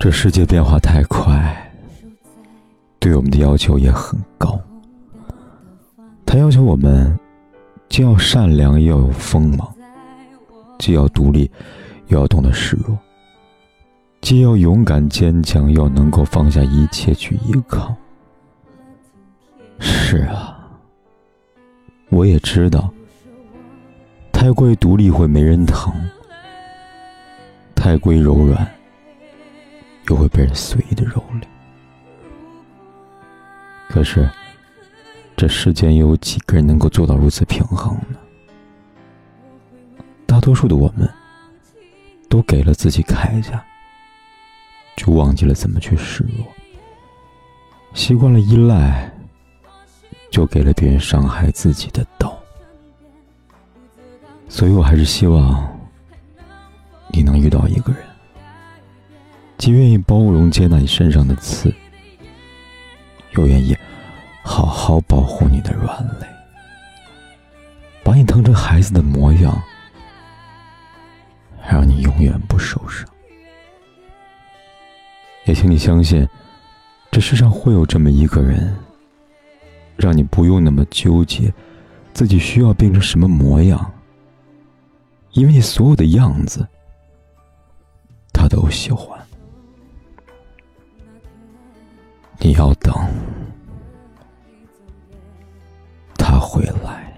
这世界变化太快，对我们的要求也很高。他要求我们既要善良，又要有锋芒；既要独立，又要懂得示弱；既要勇敢坚强，又能够放下一切去依靠。是啊，我也知道，太过于独立会没人疼，太过于柔软。又会被人随意的蹂躏。可是，这世间又有几个人能够做到如此平衡呢？大多数的我们，都给了自己铠甲，就忘记了怎么去示弱；习惯了依赖，就给了别人伤害自己的刀。所以我还是希望，你能遇到一个人。既愿意包容接纳你身上的刺，又愿意好好保护你的软肋，把你疼成孩子的模样，让你永远不受伤。也请你相信，这世上会有这么一个人，让你不用那么纠结自己需要变成什么模样，因为你所有的样子，他都喜欢。你要等他回来。